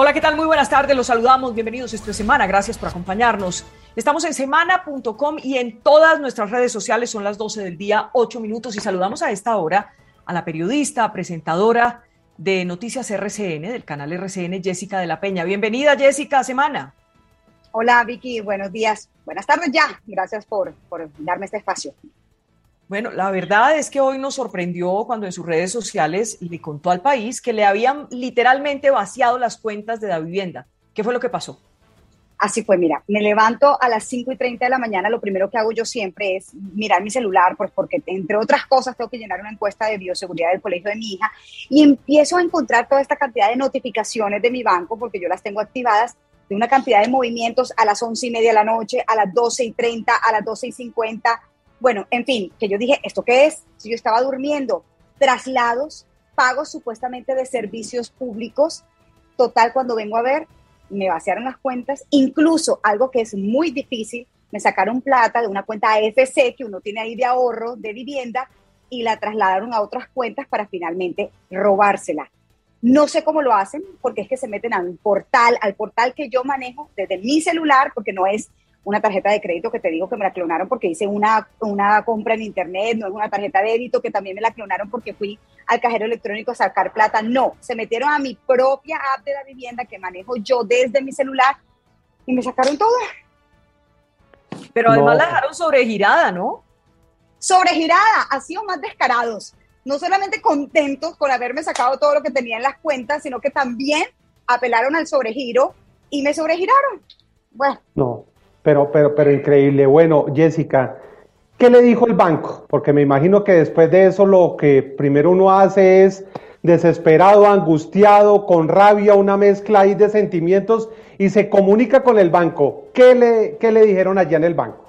Hola, ¿qué tal? Muy buenas tardes, los saludamos, bienvenidos esta semana, gracias por acompañarnos. Estamos en semana.com y en todas nuestras redes sociales, son las 12 del día, 8 minutos, y saludamos a esta hora a la periodista, presentadora de Noticias RCN, del canal RCN, Jessica de la Peña. Bienvenida, Jessica, Semana. Hola, Vicky, buenos días. Buenas tardes ya, gracias por, por darme este espacio. Bueno, la verdad es que hoy nos sorprendió cuando en sus redes sociales le contó al país que le habían literalmente vaciado las cuentas de la vivienda. ¿Qué fue lo que pasó? Así fue, mira, me levanto a las 5 y 30 de la mañana, lo primero que hago yo siempre es mirar mi celular, pues porque entre otras cosas tengo que llenar una encuesta de bioseguridad del colegio de mi hija y empiezo a encontrar toda esta cantidad de notificaciones de mi banco, porque yo las tengo activadas, de una cantidad de movimientos a las 11 y media de la noche, a las 12 y 30, a las 12 y 50, bueno, en fin, que yo dije, ¿esto qué es? Si yo estaba durmiendo, traslados, pagos supuestamente de servicios públicos, total, cuando vengo a ver, me vaciaron las cuentas, incluso algo que es muy difícil, me sacaron plata de una cuenta AFC que uno tiene ahí de ahorro, de vivienda, y la trasladaron a otras cuentas para finalmente robársela. No sé cómo lo hacen, porque es que se meten a un portal, al portal que yo manejo desde mi celular, porque no es una tarjeta de crédito que te digo que me la clonaron porque hice una, una compra en internet, no es una tarjeta de débito que también me la clonaron porque fui al cajero electrónico a sacar plata. No, se metieron a mi propia app de la vivienda que manejo yo desde mi celular y me sacaron todo. Pero además la dejaron sobregirada, ¿no? Sobregirada, ha sido más descarados. No solamente contentos con haberme sacado todo lo que tenía en las cuentas, sino que también apelaron al sobregiro y me sobregiraron. Bueno. No, pero, pero, pero increíble. Bueno, Jessica, ¿qué le dijo el banco? Porque me imagino que después de eso lo que primero uno hace es desesperado, angustiado, con rabia, una mezcla ahí de sentimientos y se comunica con el banco. ¿Qué le, qué le dijeron allá en el banco?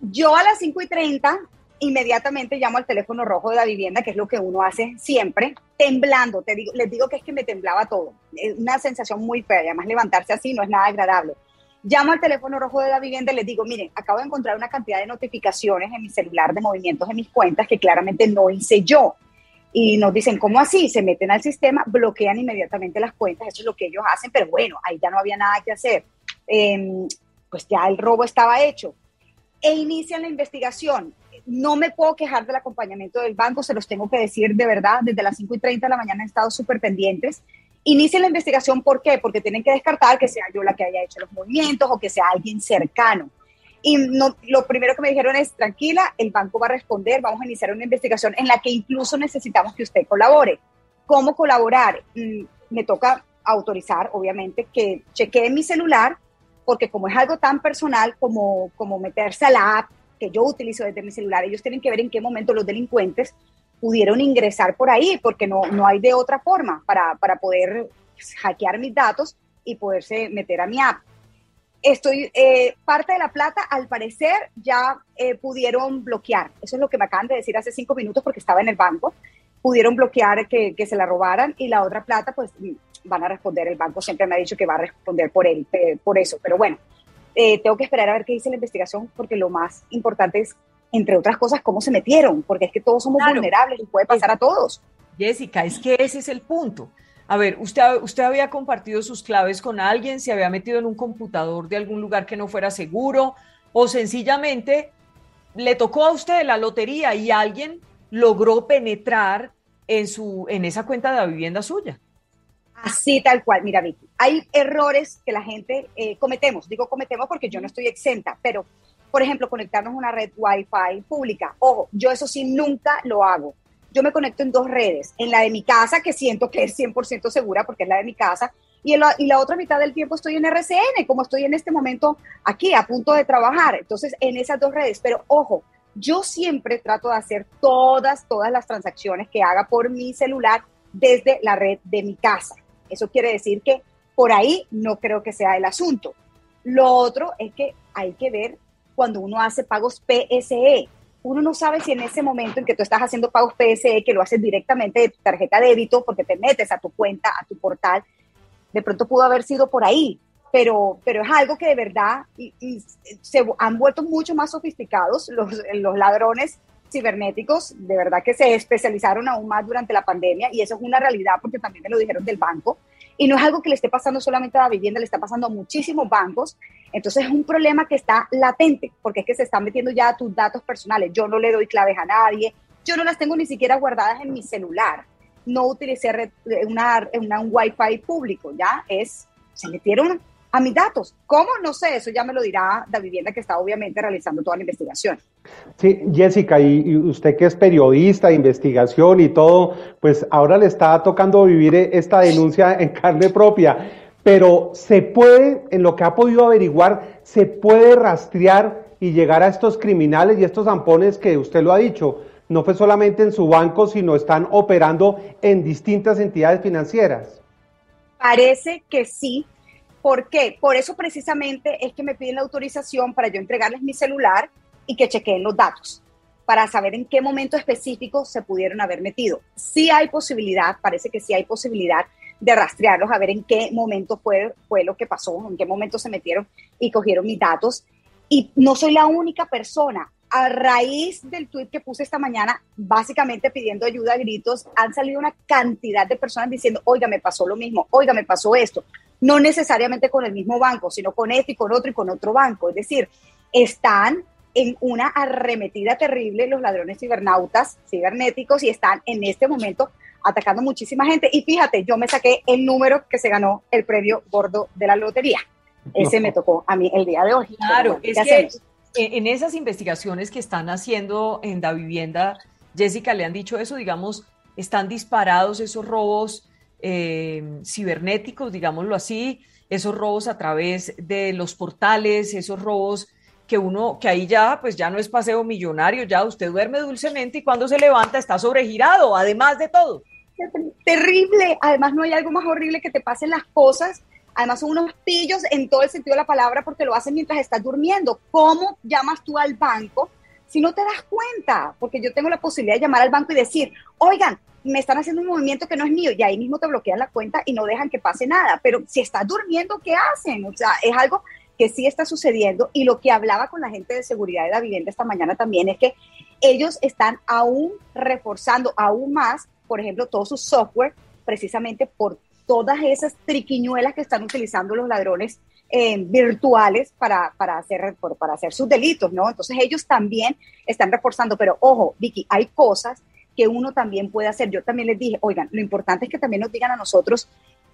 Yo a las 5 y 30 inmediatamente llamo al teléfono rojo de la vivienda, que es lo que uno hace siempre, temblando. Te digo, les digo que es que me temblaba todo. Es una sensación muy fea. Además, levantarse así no es nada agradable. Llamo al teléfono rojo de la vivienda y les digo, miren, acabo de encontrar una cantidad de notificaciones en mi celular de movimientos en mis cuentas que claramente no hice yo. Y nos dicen, ¿cómo así? Se meten al sistema, bloquean inmediatamente las cuentas, eso es lo que ellos hacen, pero bueno, ahí ya no había nada que hacer. Em, pues ya el robo estaba hecho. E inician la investigación. No me puedo quejar del acompañamiento del banco, se los tengo que decir de verdad, desde las 5 y 30 de la mañana han estado súper pendientes. Inicia la investigación, ¿por qué? Porque tienen que descartar que sea yo la que haya hecho los movimientos o que sea alguien cercano. Y no, lo primero que me dijeron es, tranquila, el banco va a responder, vamos a iniciar una investigación en la que incluso necesitamos que usted colabore. ¿Cómo colaborar? Mm, me toca autorizar, obviamente, que chequee mi celular, porque como es algo tan personal como, como meterse a la app que yo utilizo desde mi celular, ellos tienen que ver en qué momento los delincuentes pudieron ingresar por ahí, porque no, no hay de otra forma para, para poder hackear mis datos y poderse meter a mi app. Estoy, eh, parte de la plata, al parecer, ya eh, pudieron bloquear. Eso es lo que me acaban de decir hace cinco minutos porque estaba en el banco. Pudieron bloquear que, que se la robaran y la otra plata, pues van a responder. El banco siempre me ha dicho que va a responder por él, eh, por eso. Pero bueno, tengo que esperar a ver qué dice la investigación porque lo más importante es entre otras cosas, cómo se metieron, porque es que todos somos vulnerables y puede pasar a todos. Jessica, es que ese es el punto. A ver, usted, usted había compartido sus claves con alguien, se había metido en un computador de algún lugar que no fuera seguro, o sencillamente le tocó a usted la lotería y alguien logró penetrar en, su, en esa cuenta de la vivienda suya. Así tal cual, mira Vicky, hay errores que la gente eh, cometemos, digo cometemos porque yo no estoy exenta, pero por ejemplo, conectarnos a una red Wi-Fi pública. Ojo, yo eso sí nunca lo hago. Yo me conecto en dos redes, en la de mi casa, que siento que es 100% segura porque es la de mi casa, y, en la, y la otra mitad del tiempo estoy en RCN, como estoy en este momento aquí, a punto de trabajar. Entonces, en esas dos redes. Pero ojo, yo siempre trato de hacer todas, todas las transacciones que haga por mi celular desde la red de mi casa. Eso quiere decir que por ahí no creo que sea el asunto. Lo otro es que hay que ver cuando uno hace pagos PSE. Uno no sabe si en ese momento en que tú estás haciendo pagos PSE, que lo haces directamente de tu tarjeta de débito, porque te metes a tu cuenta, a tu portal, de pronto pudo haber sido por ahí, pero, pero es algo que de verdad y, se han vuelto mucho más sofisticados los, los ladrones cibernéticos, de verdad que se especializaron aún más durante la pandemia y eso es una realidad porque también me lo dijeron del banco. Y no es algo que le esté pasando solamente a la vivienda, le está pasando a muchísimos bancos. Entonces es un problema que está latente, porque es que se están metiendo ya tus datos personales. Yo no le doy claves a nadie, yo no las tengo ni siquiera guardadas en mi celular. No utilicé una, una, un wifi público, ya es, se metieron a mis datos. ¿Cómo? No sé, eso ya me lo dirá la vivienda que está obviamente realizando toda la investigación. Sí, Jessica, y, usted que es periodista de investigación y todo, pues ahora le está tocando vivir esta denuncia en carne propia, pero se puede, en lo que ha podido averiguar, se puede rastrear y llegar a estos criminales y estos zampones que usted lo ha dicho, no fue solamente en su banco, sino están operando en distintas entidades financieras. Parece que sí, ¿Por qué? Por eso precisamente es que me piden la autorización para yo entregarles mi celular y que chequeen los datos para saber en qué momento específico se pudieron haber metido. Sí hay posibilidad, parece que sí hay posibilidad de rastrearlos, a ver en qué momento fue, fue lo que pasó, en qué momento se metieron y cogieron mis datos. Y no soy la única persona. A raíz del tweet que puse esta mañana, básicamente pidiendo ayuda a gritos, han salido una cantidad de personas diciendo, oiga, me pasó lo mismo, oiga, me pasó esto no necesariamente con el mismo banco, sino con este y con otro y con otro banco. Es decir, están en una arremetida terrible los ladrones cibernautas, cibernéticos, y están en este momento atacando muchísima gente. Y fíjate, yo me saqué el número que se ganó el premio gordo de la lotería. Ese me tocó a mí el día de hoy. Claro, es que en esas investigaciones que están haciendo en la vivienda, Jessica, le han dicho eso, digamos, están disparados esos robos eh, cibernéticos, digámoslo así, esos robos a través de los portales, esos robos que uno, que ahí ya, pues ya no es paseo millonario, ya usted duerme dulcemente y cuando se levanta está sobregirado, además de todo. Terrible, además no hay algo más horrible que te pasen las cosas, además son unos pillos en todo el sentido de la palabra porque lo hacen mientras estás durmiendo. ¿Cómo llamas tú al banco si no te das cuenta? Porque yo tengo la posibilidad de llamar al banco y decir, oigan, me están haciendo un movimiento que no es mío y ahí mismo te bloquean la cuenta y no dejan que pase nada. Pero si estás durmiendo, ¿qué hacen? O sea, es algo que sí está sucediendo y lo que hablaba con la gente de seguridad de la vivienda esta mañana también es que ellos están aún reforzando aún más, por ejemplo, todo su software precisamente por todas esas triquiñuelas que están utilizando los ladrones eh, virtuales para, para, hacer, para hacer sus delitos, ¿no? Entonces ellos también están reforzando, pero ojo, Vicky, hay cosas que uno también puede hacer. Yo también les dije, oigan, lo importante es que también nos digan a nosotros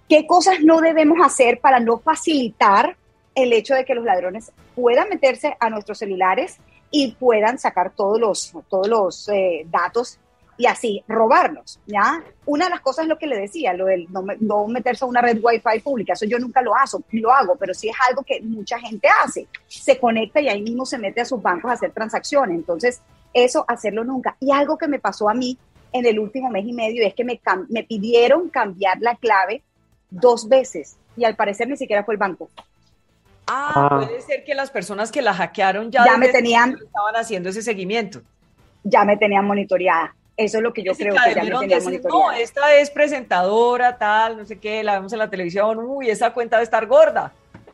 qué cosas no debemos hacer para no facilitar el hecho de que los ladrones puedan meterse a nuestros celulares y puedan sacar todos los, todos los eh, datos y así robarnos, ¿ya? Una de las cosas es lo que le decía, lo del no, meterse a una red wifi pública, eso yo nunca lo hago, lo hago, pero sí es algo que mucha gente hace, se conecta y ahí mismo se mete a sus bancos a hacer transacciones, entonces eso hacerlo nunca. Y algo que me pasó a mí en el último mes y medio es que me, me pidieron cambiar la clave dos veces y al parecer ni siquiera fue el banco. Ah, ah. puede ser que las personas que la hackearon ya, ya me tenían estaban haciendo ese seguimiento. Ya me tenían monitoreada. Eso es lo que yo creo que ya me tenían monitoreada. No, esta es presentadora, tal, no sé qué, la vemos en la televisión, uy, esa cuenta debe estar gorda.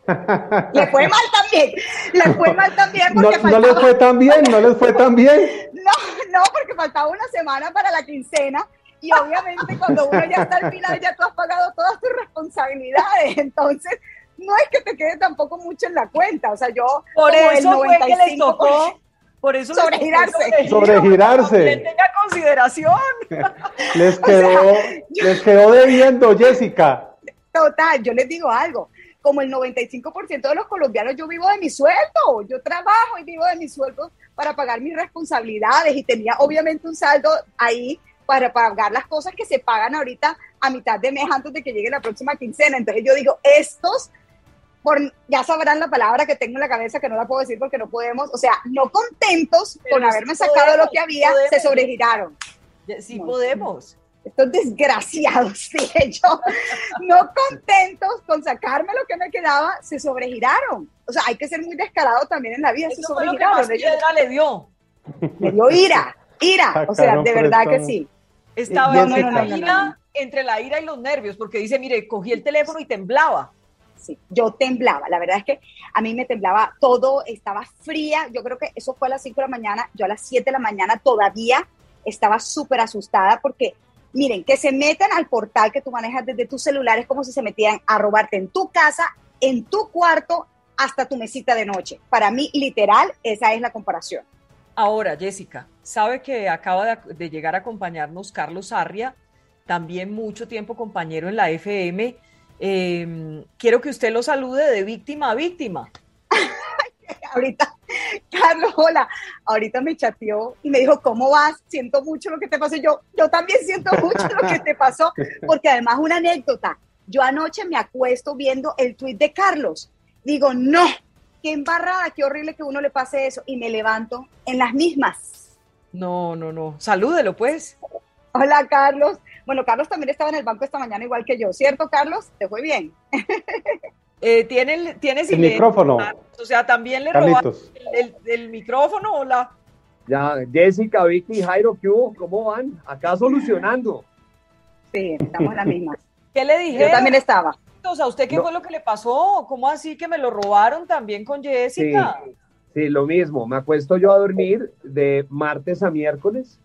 Le fue mal también, le fue mal también. Porque no, no les fue tan bien, no les fue tan bien. No, no, porque faltaba una semana para la quincena y obviamente cuando uno ya está al final ya tú has pagado todas tus responsabilidades, entonces no es que te quede tampoco mucho en la cuenta, o sea, yo por eso fue que les tocó por eso sobregirarse. Sobregirarse. Que tenga consideración. Les quedó, les quedó debiendo, Jessica. Total, yo les digo algo como el 95% de los colombianos, yo vivo de mi sueldo, yo trabajo y vivo de mi sueldo para pagar mis responsabilidades y tenía obviamente un saldo ahí para pagar las cosas que se pagan ahorita a mitad de mes antes de que llegue la próxima quincena. Entonces yo digo, estos, por, ya sabrán la palabra que tengo en la cabeza que no la puedo decir porque no podemos, o sea, no contentos con haberme sacado lo que había, se sobregiraron. Sí podemos estos desgraciados, dije yo, no contentos con sacarme lo que me quedaba, se sobregiraron. O sea, hay que ser muy descarado también en la vida, se sobregiraron. Fue lo le dio. Le dio ira, ira, o sea, de verdad que sí. Estaba entre, la ira, entre la ira y los nervios, porque dice, mire, cogí el teléfono y temblaba. Sí, yo temblaba, la verdad es que a mí me temblaba todo, estaba fría, yo creo que eso fue a las 5 de la mañana, yo a las 7 de la mañana todavía estaba súper asustada porque Miren, que se metan al portal que tú manejas desde tu celular, es como si se metieran a robarte en tu casa, en tu cuarto, hasta tu mesita de noche. Para mí, literal, esa es la comparación. Ahora, Jessica, sabe que acaba de, llegar a acompañarnos Carlos Arria, también mucho tiempo compañero en la FM. Em, quiero que usted lo salude de víctima a víctima. ahorita, Carlos, hola, ahorita me chateó y me dijo, ¿cómo vas? Siento mucho lo que te pasó. Yo, yo también siento mucho lo que te pasó, porque además una anécdota. Yo anoche me acuesto viendo el tuit de Carlos. Digo, no, qué embarrada, qué horrible que uno le pase eso. Y me levanto en las mismas. No, no, no. Salúdelo, pues. Hola, Carlos. Bueno, Carlos también estaba en el banco esta mañana igual que yo, ¿cierto, Carlos? ¿Te fue bien? Eh, ¿tiene, ¿tiene el micrófono. O sea, también le robaron el, micrófono o la... Ya, Jessica, Vicky, Jairo, ¿qué hubo? ¿Cómo van? Acá solucionando. Sí, estamos en la misma. ¿Qué le dije? Yo también estaba. O sea, ¿usted qué fue lo que le pasó? ¿Cómo así que me lo robaron también con Jessica? sí, lo mismo. Me acuesto yo a dormir de martes a miércoles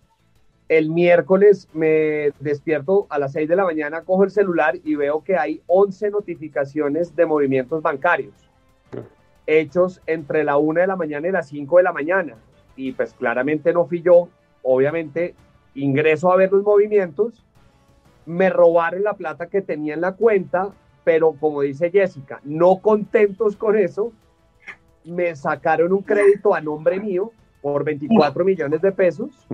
el miércoles me despierto a las 6 de la mañana, cojo el celular y veo que hay 11 notificaciones de movimientos bancarios hechos entre la 1 de la mañana y las 5 de la mañana. Y pues claramente no fui yo, obviamente ingreso a ver los movimientos, me robaron la plata que tenía en la cuenta, pero como dice Jessica, no contentos con eso, me sacaron un crédito a nombre mío por 24 millones de pesos.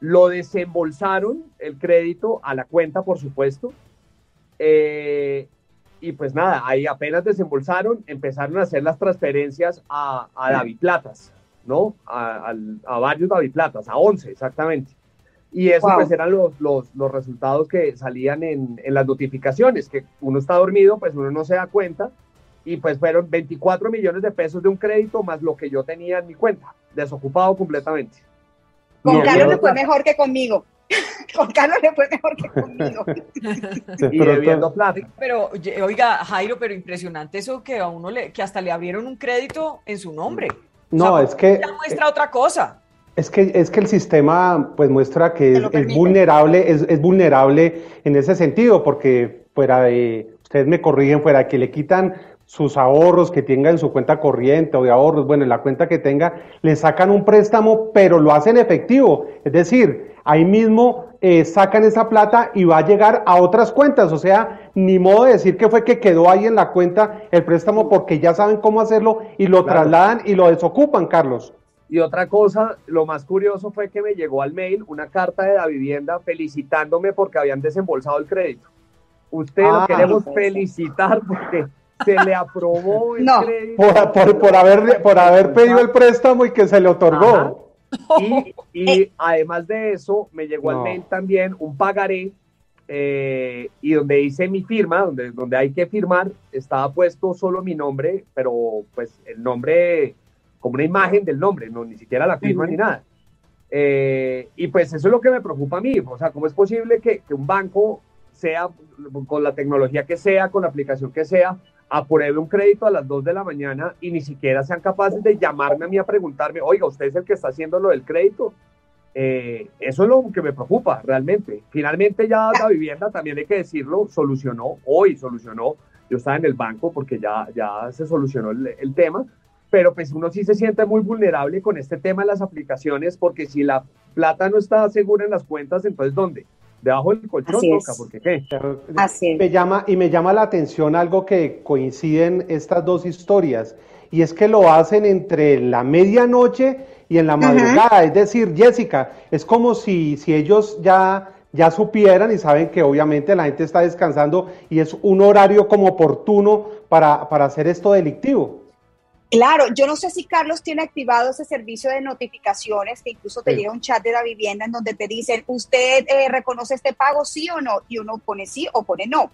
Lo desembolsaron el crédito a la cuenta, por supuesto. Eh, y pues nada, ahí apenas desembolsaron, empezaron a hacer las transferencias a, a David Platas, ¿no? A, varios David Platas, a 11 exactamente. Y eso pues eran los, los, los, resultados que salían en, en, las notificaciones, que uno está dormido, pues uno no se da cuenta. Y pues fueron 24 millones de pesos de un crédito más lo que yo tenía en mi cuenta, desocupado completamente. Con Carlos le fue mejor que conmigo. Con Carlos le fue mejor que conmigo. debiendo plata. Pero, oiga, Jairo, pero impresionante eso que a uno le, que hasta le abrieron un crédito en su nombre. No, es que. Ya muestra otra cosa. Es que, es que el sistema pues muestra que es, vulnerable, es, es, vulnerable en ese sentido, porque fuera de, ustedes me corrigen, fuera que le quitan sus ahorros que tenga en su cuenta corriente o de ahorros, bueno, en la cuenta que tenga, le sacan un préstamo, pero lo hacen efectivo. Es decir, ahí mismo eh, sacan esa plata y va a llegar a otras cuentas. O sea, ni modo de decir que fue que quedó ahí en la cuenta el préstamo porque ya saben cómo hacerlo y lo trasladan y lo desocupan, Carlos. Y otra cosa, lo más curioso fue que me llegó al mail una carta de la vivienda felicitándome porque habían desembolsado el crédito. Usted lo ah, queremos felicitar porque se le aprobó el crédito. Por, haber, por haber pedido el préstamo y que se le otorgó. Y, además de eso, me llegó al mail también un pagaré eh, y donde dice mi firma, donde, donde hay que firmar, estaba puesto solo mi nombre, pero pues el nombre, como una imagen del nombre, no ni siquiera la firma ni nada. Eh, y pues eso es lo que me preocupa a mí, o sea, ¿cómo es posible que, que un banco sea, con la tecnología que sea, con la aplicación que sea, apruebe un crédito a las 2 de la mañana y ni siquiera sean capaces de llamarme a mí a preguntarme, oiga, usted es el que está haciendo lo del crédito. Eh, eso es lo que me preocupa realmente. Finalmente ya la vivienda, también hay que decirlo, solucionó, hoy solucionó, yo estaba en el banco porque ya, ya se solucionó el, el tema, pero pues uno sí se siente muy vulnerable con este tema de las aplicaciones porque si la plata no está segura en las cuentas, entonces ¿dónde? Debajo del colchón toca, porque qué. Así Me llama, y me llama la atención algo que coinciden estas dos historias, y es que lo hacen entre la medianoche y en la madrugada. Es decir, Jessica, es como si, si ellos ya, ya supieran y saben que obviamente la gente está descansando y es un horario como oportuno para, para hacer esto delictivo. Claro, yo no sé si Carlos tiene activado ese servicio de notificaciones, que incluso te llega un chat de la vivienda en donde te dicen, ¿usted eh, reconoce este pago, sí o no? Y uno pone sí o pone no.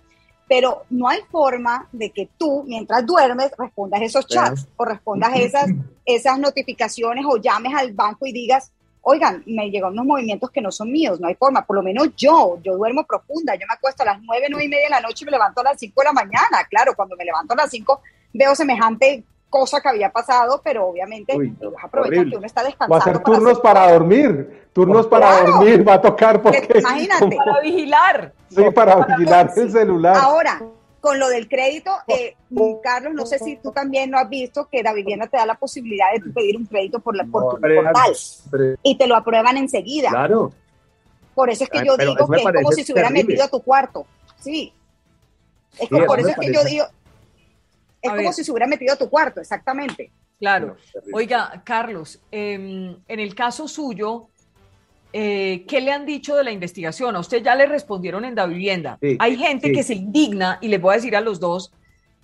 Pero no hay forma de que tú, mientras duermes, respondas esos chats o respondas esas, esas notificaciones o llames al banco y digas, oigan, me llegan unos movimientos que no son míos, no hay forma, por lo menos yo, yo duermo profunda, yo me acuesto a las nueve, nueve y media de la noche y me levanto a las cinco de la mañana, claro, cuando me levanto a las cinco veo semejante cosa que había pasado, pero obviamente ellos aprovechan que uno está descansando. Va a hacer turnos para, dormir, turnos para dormir, va a tocar porque... Imagínate. Para vigilar. Sí, para, vigilar el celular. Ahora, con lo del crédito, eh, Carlos, no sé si tú también lo has visto, que la vivienda te da la posibilidad de pedir un crédito por, la, por tu portal y te lo aprueban enseguida. Claro. Por eso es que yo digo que es como si se hubiera metido a tu cuarto. Sí. Es como, por eso es que yo digo, es como si se hubiera metido a tu cuarto, exactamente. Claro. Oiga, Carlos, em, en el caso suyo, eh, ¿qué le han dicho de la investigación? A usted ya le respondieron en la vivienda. Hay gente que se indigna, y le voy a decir a los dos,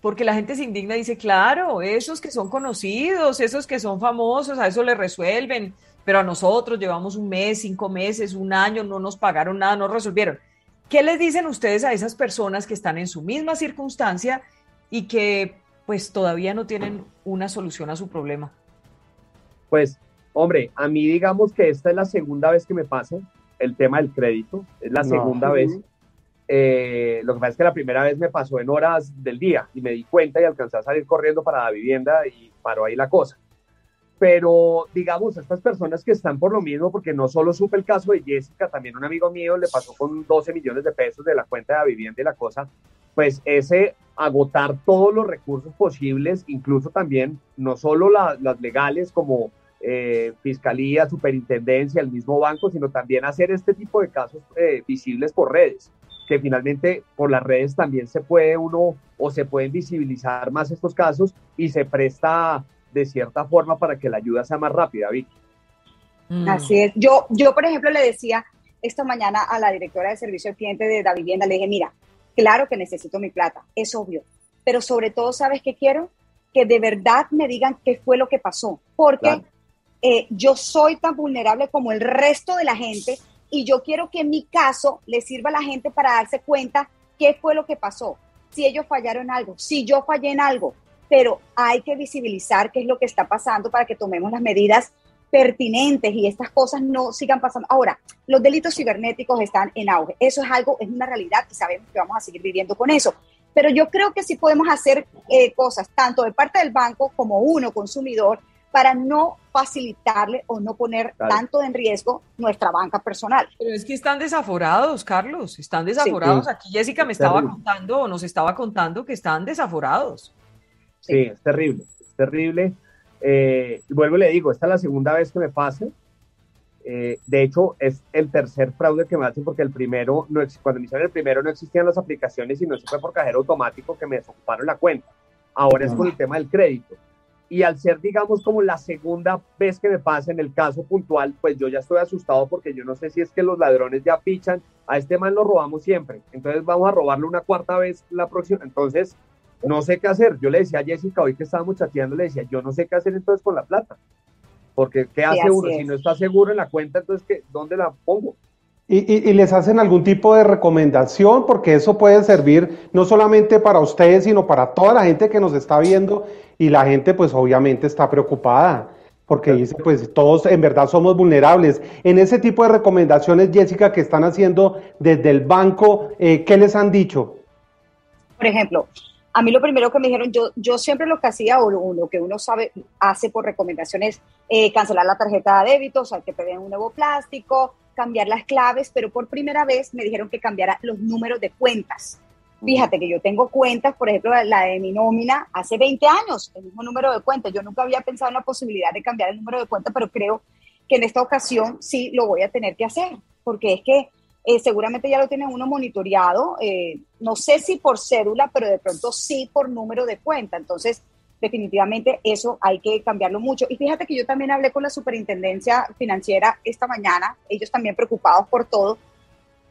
porque la gente se indigna y dice, claro, esos que son conocidos, esos que son famosos, a eso le resuelven, pero a nosotros llevamos un mes, cinco meses, un año, no nos pagaron nada, no resolvieron. ¿Qué les dicen ustedes a esas personas que están en su misma circunstancia y que pues todavía no tienen una solución a su problema? Pues, hombre, a mí digamos que esta es la segunda vez que me pasa el tema del crédito, es la segunda vez. Eh, lo que pasa es que la primera vez me pasó en horas del día y me di cuenta y alcancé a salir corriendo para la vivienda y paró ahí la cosa. Pero digamos, estas personas que están por lo mismo, porque no solo supe el caso de Jessica, también un amigo mío le pasó con 12 millones de pesos de la cuenta de la vivienda y la cosa, pues ese agotar todos los recursos posibles, incluso también no solo las legales como eh, fiscalía, superintendencia, el mismo banco, sino también hacer este tipo de casos eh, visibles por redes, que finalmente por las redes también se puede uno o se pueden visibilizar más estos casos y se presta de cierta forma para que la ayuda sea más rápida, Vicky. Mm. Así es. Yo, yo, por ejemplo, le decía esta mañana a la directora de servicio al cliente de la vivienda, le dije, mira, Claro que necesito mi plata, es obvio, pero sobre todo, ¿sabes qué quiero? Que de verdad me digan qué fue lo que pasó, porque eh, yo soy tan vulnerable como el resto de la gente y yo quiero que en mi caso le sirva a la gente para darse cuenta qué fue lo que pasó, si ellos fallaron en algo, si yo fallé en algo, pero hay que visibilizar qué es lo que está pasando para que tomemos las medidas pertinentes y estas cosas no sigan pasando. Ahora, los delitos cibernéticos están en auge. Eso es algo, es una realidad y sabemos que vamos a seguir viviendo con eso. Pero yo creo que sí podemos hacer eh, cosas, tanto de parte del banco como uno, consumidor, para no facilitarle o no poner tanto en riesgo nuestra banca personal. Pero es que están desaforados, Carlos, están desaforados. Aquí Jessica me estaba contando o nos estaba contando que están desaforados. Sí, es terrible, es terrible. Eh, vuelvo y le digo, esta es la segunda vez que me pasa. Eh, de hecho, es el tercer fraude que me hacen porque el primero, no, cuando me hicieron el primero no existían las aplicaciones y no se fue por cajero automático que me desocuparon la cuenta. Ahora es con el tema del crédito. Y al ser, digamos, como la segunda vez que me pasa en el caso puntual, pues yo ya estoy asustado porque yo no sé si es que los ladrones ya fichan, a este man lo robamos siempre, entonces vamos a robarlo una cuarta vez la próxima. Entonces, no sé qué hacer. Yo le decía a Jessica hoy que estábamos chateando, le decía, yo no sé qué hacer entonces con la plata. Porque ¿qué hace uno? Si no está seguro en la cuenta, entonces ¿qué, ¿dónde la pongo? Y, y, les hacen algún tipo de recomendación, porque eso puede servir no solamente para ustedes, sino para toda la gente que nos está viendo y la gente pues obviamente está preocupada, porque dice pues todos en verdad somos vulnerables. En ese tipo de recomendaciones, Jessica, que están haciendo desde el banco, eh, ¿qué les han dicho? Por ejemplo, a mí lo primero que me dijeron, yo, yo siempre lo que hacía o lo, que uno sabe, hace por recomendaciones, eh, cancelar la tarjeta de débito, o sea, que pedir un nuevo plástico, cambiar las claves, pero por primera vez me dijeron que cambiara los números de cuentas. Fíjate que yo tengo cuentas, por ejemplo, la de mi nómina hace 20 años, el mismo número de cuentas. Yo nunca había pensado en la posibilidad de cambiar el número de cuenta, pero creo que en esta ocasión sí lo voy a tener que hacer, porque es que eh, seguramente ya lo tiene uno monitoreado, eh, no sé si por cédula, pero de pronto sí por número de cuenta. Entonces, definitivamente eso hay que cambiarlo mucho. Y fíjate que yo también hablé con la superintendencia financiera esta mañana, ellos también preocupados por todo,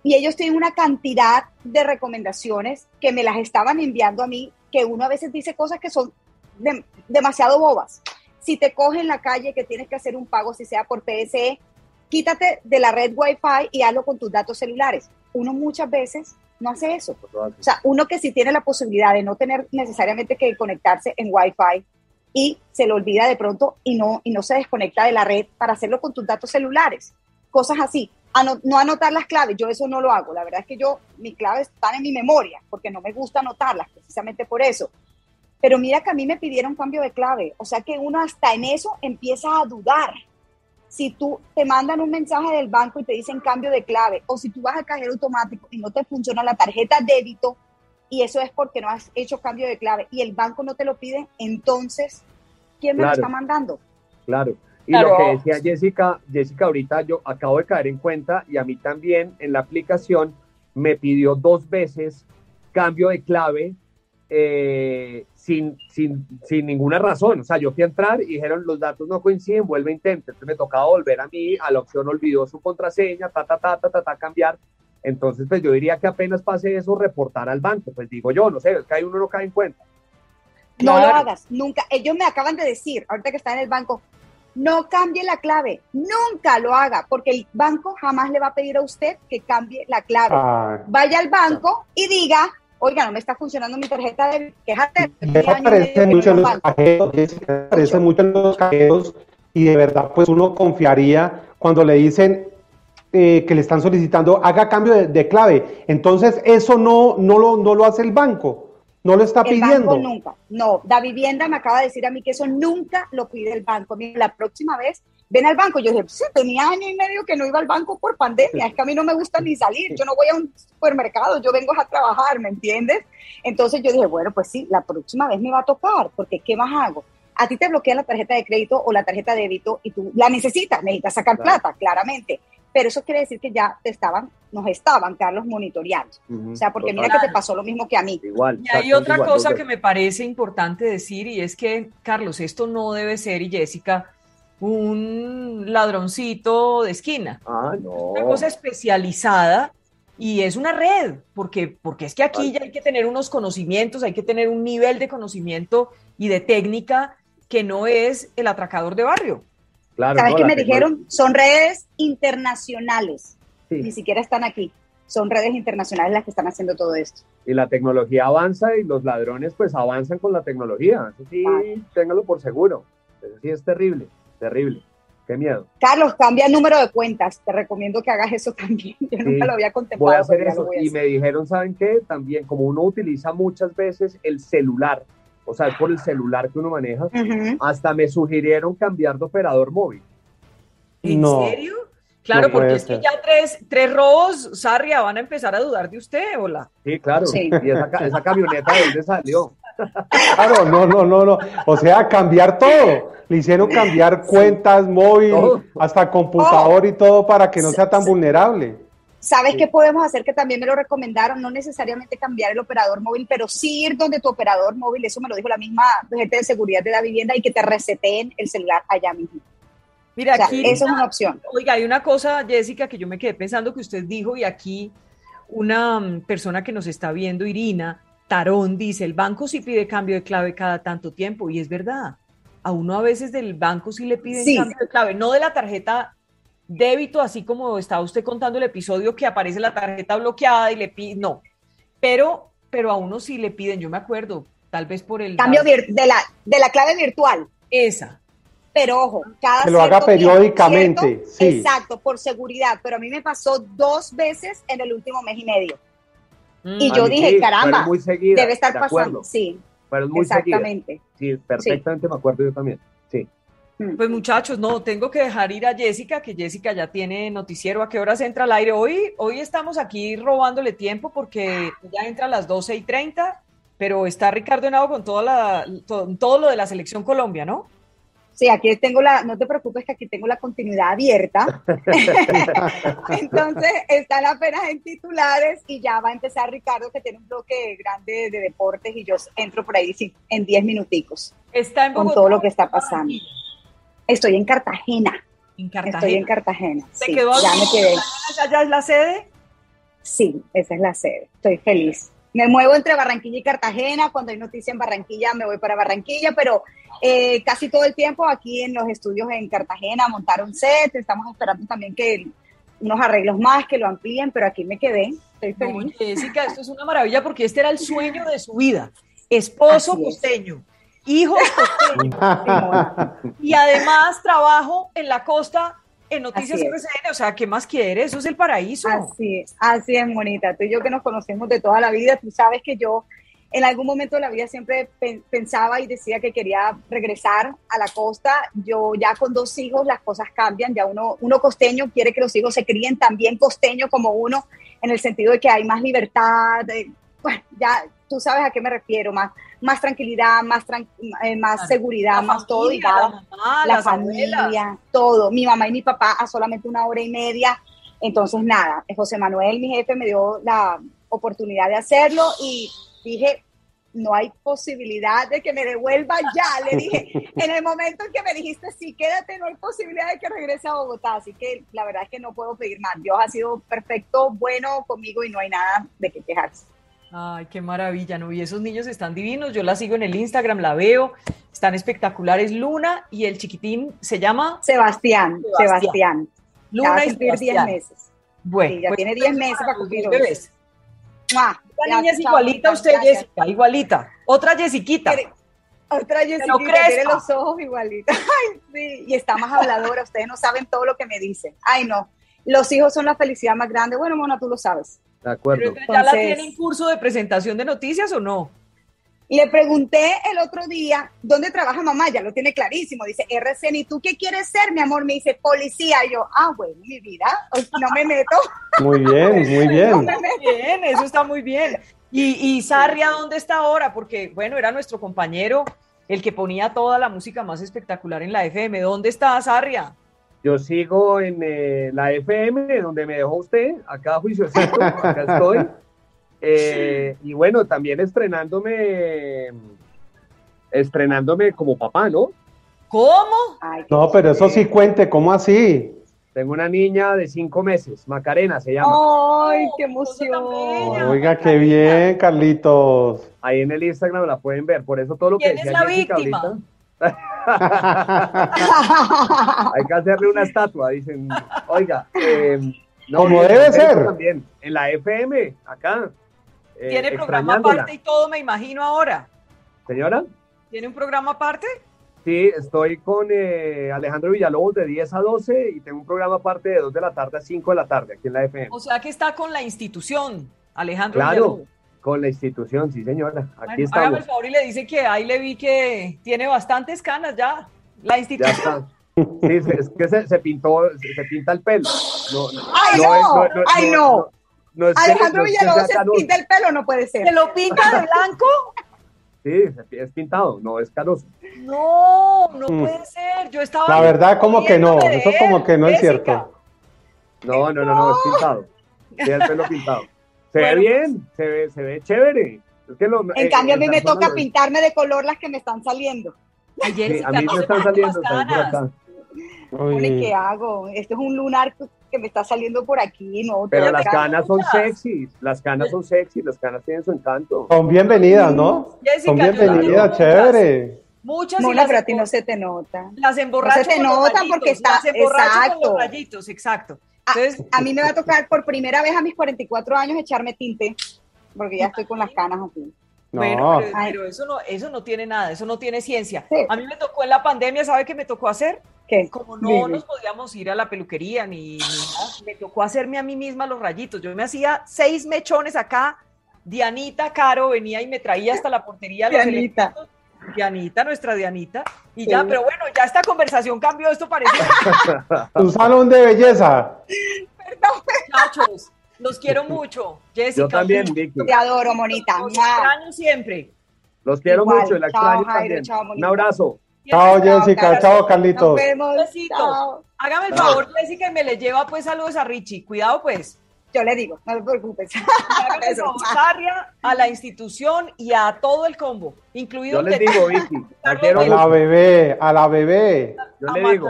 y ellos tienen una cantidad de recomendaciones que me las estaban enviando a mí, que uno a veces dice cosas que son demasiado bobas. Si te cogen en la calle que tienes que hacer un pago, si sea por PSE, quítate de la red Wi-Fi y hazlo con tus datos celulares. Uno muchas veces no hace eso. O sea, uno que sí tiene la posibilidad de no tener necesariamente que conectarse en Wi-Fi y se lo olvida de pronto y no, y no se desconecta de la red para hacerlo con tus datos celulares. Cosas así. no anotar las claves, yo eso no lo hago. La verdad es que yo, mis claves están en mi memoria porque no me gusta anotarlas, precisamente por eso. Pero mira que a mí me pidieron cambio de clave, o sea que uno hasta en eso empieza a dudar. Si tú te mandan un mensaje del banco y te dicen cambio de clave, o si tú vas al cajero automático y no te funciona la tarjeta débito, y eso es porque no has hecho cambio de clave y el banco no te lo pide, entonces, ¿quién me lo está mandando? Claro. Y lo que decía Jessica, Jessica, ahorita yo acabo de caer en cuenta y a mí también en la aplicación me pidió dos veces cambio de clave eh, sin, sin, sin, ninguna razón. O sea, yo fui a entrar y dijeron los datos no coinciden, vuelve a intentar. Entonces me tocaba volver a mí, a la opción olvidó su contraseña, ta, ta, ta, ta, ta, ta, cambiar. Entonces, pues yo diría que apenas pase eso, reportar al banco. Pues digo yo, no sé, es que ahí uno no cae en cuenta. No lo hagas, nunca. Ellos me acaban de decir, ahorita que está en el banco, no cambie la clave, nunca lo haga, porque el banco jamás le va a pedir a usted que cambie la clave. Ah. Vaya al banco y diga, oiga, no me está funcionando mi tarjeta de quéjate. aparece mucho en los cajeros, aparece mucho en los cajeros y de verdad pues uno confiaría cuando le dicen eh, que le están solicitando haga cambio de, clave. Entonces eso no, no, lo, no lo hace el banco. No lo está pidiendo. nunca. No, Da Vivienda me acaba de decir a mí que eso nunca lo pide el banco. la próxima vez ven al banco. Yo dije, sí, tenía año y medio que no iba al banco por pandemia. Es que a mí no me gusta ni salir. Yo no voy a un supermercado, yo vengo a trabajar, ¿me entiendes? Entonces yo dije, bueno, pues sí, la próxima vez me va a tocar, porque ¿qué más hago? A ti te bloquea la tarjeta de crédito o la tarjeta de débito y tú la necesitas, necesitas sacar plata, claramente pero eso quiere decir que ya te estaban, nos estaban, Carlos, monitoreando. o sea, porque mira que te pasó lo mismo que a mí. Igual. Y hay otra cosa que me parece importante decir y es que, Carlos, esto no debe ser, y Jessica, un ladroncito de esquina. Ah, no. Una cosa especializada y es una red, porque, porque es que aquí ya hay que tener unos conocimientos, hay que tener un nivel de conocimiento y de técnica que no es el atracador de barrio. ¿Sabes qué me dijeron? Son redes internacionales. Ni siquiera están aquí. Son redes internacionales las que están haciendo todo esto. Y la tecnología avanza y los ladrones pues avanzan con la tecnología. Eso sí, téngalo por seguro. Eso sí es terrible, terrible. Qué miedo. Carlos, cambia el número de cuentas. Te recomiendo que hagas eso también. Yo nunca lo había contemplado. Voy a hacer eso. y me dijeron, ¿saben qué? También, como uno utiliza muchas veces el celular o sea, es por el celular que uno maneja. Hasta me sugirieron cambiar de operador móvil. ¿En serio? Claro, porque es que ya tres, tres robos, Sarria, van a empezar a dudar de usted, hola. Sí, claro. Y esa, camioneta de dónde salió. Claro, no, no, no, no. O sea, cambiar todo. Le hicieron cambiar cuentas, móvil, hasta computador y todo para que no sea tan vulnerable. ¿Sabes qué podemos hacer? Que también me lo recomendaron, no necesariamente cambiar el operador móvil, pero sí ir donde tu operador móvil, eso me lo dijo la misma gente de seguridad de la vivienda, y que te reseteen el celular allá mismo. Mira, aquí. Eso es una opción. Oiga, hay una cosa, Jessica, que yo me quedé pensando que usted dijo, y aquí una mm, persona que nos está viendo, Irina Tarón, dice: el banco sí pide cambio de clave cada tanto tiempo, y es verdad. A uno a veces del banco sí le piden cambio de clave, no de la tarjeta débito, así como estaba usted contando el episodio que aparece la tarjeta bloqueada y le pide, no, pero, pero a uno sí le piden, yo me acuerdo, tal vez por el... Cambio de la, de la clave virtual. Esa. Pero ojo, cada... Que lo haga periódicamente. sí. Exacto, por seguridad, pero a mí me pasó dos veces en el último mes y medio. Y yo dije, caramba, debe estar pasando. Sí, pero muy exactamente. Sí, perfectamente me acuerdo yo también. Sí. Mm. Pues muchachos, no, tengo que dejar ir a Jessica, que Jessica ya tiene noticiero. ¿A qué horas entra al aire? Hoy, hoy estamos aquí robándole tiempo porque ya entra a las 12 y 30, pero está Ricardo Henao con toda la, todo, lo de la selección Colombia, ¿no? Sí, aquí tengo la, no te preocupes que aquí tengo la continuidad abierta. Entonces, están apenas en titulares y ya va a empezar Ricardo, que tiene un bloque grande de deportes y yo entro por ahí en 10 minuticos. Está en Con todo lo que está pasando. Estoy en Cartagena. En Cartagena. Estoy en Cartagena. ¿Se quedó ya me quedé. ¿Ya es la sede? Sí, esa es la sede. Estoy feliz. Me muevo entre Barranquilla y Cartagena. Cuando hay noticia en Barranquilla, me voy para Barranquilla, pero eh, casi todo el tiempo aquí en los estudios en Cartagena montaron set. Estamos esperando también que unos arreglos más que lo amplíen, pero aquí me quedé. Estoy feliz. Jessica, esto es una maravilla porque este era el sueño de su vida. Esposo costeño hijos y además trabajo en la costa en Noticias RCN, o sea, ¿qué más quieres? Eso es el paraíso. Así es, así es, Monita. Tú y yo que nos conocemos de toda la vida, tú sabes que yo en algún momento de la vida siempre pensaba y decía que quería regresar a la costa. Yo ya con dos hijos las cosas cambian, ya uno, uno costeño quiere que los hijos se críen también costeño como uno, en el sentido de que hay más libertad, bueno, ya tú sabes a qué me refiero, más, más tranquilidad, más, eh, más seguridad, más todo, y la, la familia, todo. Mi mamá y mi papá a solamente una hora y media. Entonces, nada, José Manuel, mi jefe, me dio la oportunidad de hacerlo y dije, no hay posibilidad de que me devuelva ya. Le dije, en el momento en que me dijiste, sí, quédate, no hay posibilidad de que regrese a Bogotá. Así que la verdad es que no puedo pedir más. Dios ha sido perfecto, bueno conmigo y no hay nada de qué quejarse. Ay, qué maravilla, ¿no? Y esos niños están divinos. Yo la sigo en el Instagram, la veo. Están espectaculares. Luna y el chiquitín se llama Sebastián. Sebastián. Luna y 10 meses. Bueno, ya pues, tiene 10 meses para cumplir bebés. La niña es igualita a usted, Jessica, igualita. Otra Jessiquita. Otra Jessica tiene los ojos igualitos. Ay, sí. Y está más habladora. Ustedes no saben todo lo que me dice. Ay, no. Los hijos son la felicidad más grande. Bueno, Mona, tú lo sabes. De acuerdo. ¿Ya la tiene en curso de presentación de noticias o no? Le pregunté el otro día, ¿dónde trabaja mamá? Ya lo tiene clarísimo. Dice, RCN, ¿y tú qué quieres ser, mi amor? Me dice, policía. yo, ah, bueno, mi vida, no me meto. Muy bien, muy bien. muy bien, eso está muy bien. Y, y Sarria, ¿dónde está ahora? Porque, bueno, era nuestro compañero, el que ponía toda la música más espectacular en la FM. ¿Dónde está Sarria? Yo sigo en eh, la FM, donde me dejó usted, acá juiciosito, acá estoy. Eh, y bueno, también estrenándome, estrenándome como papá, ¿no? ¿Cómo? no, pero eso sí cuente, ¿cómo así? Tengo una niña de cinco meses, Macarena se llama. ¡Ay, qué emoción! Oiga, qué bien, Carlitos. Ahí en el Instagram la pueden ver, por eso todo lo que decía es la víctima? Hay que hacerle una estatua, dicen. Oiga, eh, no, como debe ser. También, en la FM, acá. Eh, ¿Tiene programa aparte y todo, me imagino ahora? Señora. ¿Tiene un programa aparte? Sí, estoy con eh, Alejandro Villalobos de 10 a 12 y tengo un programa aparte de 2 de la tarde a 5 de la tarde aquí en la FM. O sea que está con la institución, Alejandro claro. Villalobos. Con la institución, sí, señora. Aquí estamos. Hágame el favor y le dice que ahí le vi que tiene bastantes canas ya. La institución. Ya está. Sí, es que se, se pintó, se, pinta el pelo. No, ¡Ay, no! ¡Ay, no! Alejandro Villalobos se pinta el pelo, no puede ser. ¿Se lo pinta de blanco? Sí, es pintado, no es canoso. No, no mm. puede ser. Yo estaba. La verdad, como que no. Eso como que no es cierto. No, no, no, no, es pintado. Tiene el pelo pintado. Se ve bien, se ve, se ve chévere. en eh, cambio, a mí me toca pintarme de color las que me están saliendo. Ayer a mí me están saliendo. ¿Qué hago? Esto es un lunar que me está saliendo por aquí, ¿no? Pero las canas son sexy, las canas son sexy, las canas tienen su encanto. Son bienvenidas, ¿no? son bienvenidas, chévere. Muchas, no, pero a ti no se te nota. Las emborrachas. No se te nota porque está. Exacto. Con los rayitos, exacto. A, mí me va a tocar por primera vez a mis 44 años echarme tinte, porque ya estoy con las canas así. Bueno, pero, eso, no, eso no tiene nada, eso no tiene ciencia. A mí me tocó en la pandemia, ¿sabe qué me tocó hacer? ¿Qué? Como no nos podíamos ir a la peluquería ni, nada, me tocó hacerme a mí misma los rayitos. Yo me hacía seis mechones acá. Dianita Caro venía y me traía hasta la portería los Dianita. Dianita, nuestra Dianita. Y ya, pero bueno, ya esta conversación cambió, esto parece. Un salón de belleza. Perdón. Muchachos, los quiero mucho. Jessica. Yo también, Vicky. Te adoro, monita. Los extraño siempre. Los quiero mucho, la extraño también. Un abrazo. Chao, Jessica. Chao, Carlitos. Nos vemos. Besito. Hágame el favor, Jessica, y me le lleva pues saludos a Richie. Cuidado, pues. Yo le digo, no te preocupes. a la institución y a todo el combo, incluido Yo le digo, Vicky, a la bebé, a la bebé. Yo le digo.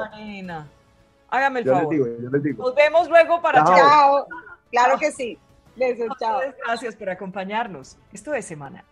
Hágame el yo favor. Les digo, yo les digo. Nos vemos luego para chao. chao. Claro que sí. Besos, chao. Gracias por acompañarnos. Esto es Semana.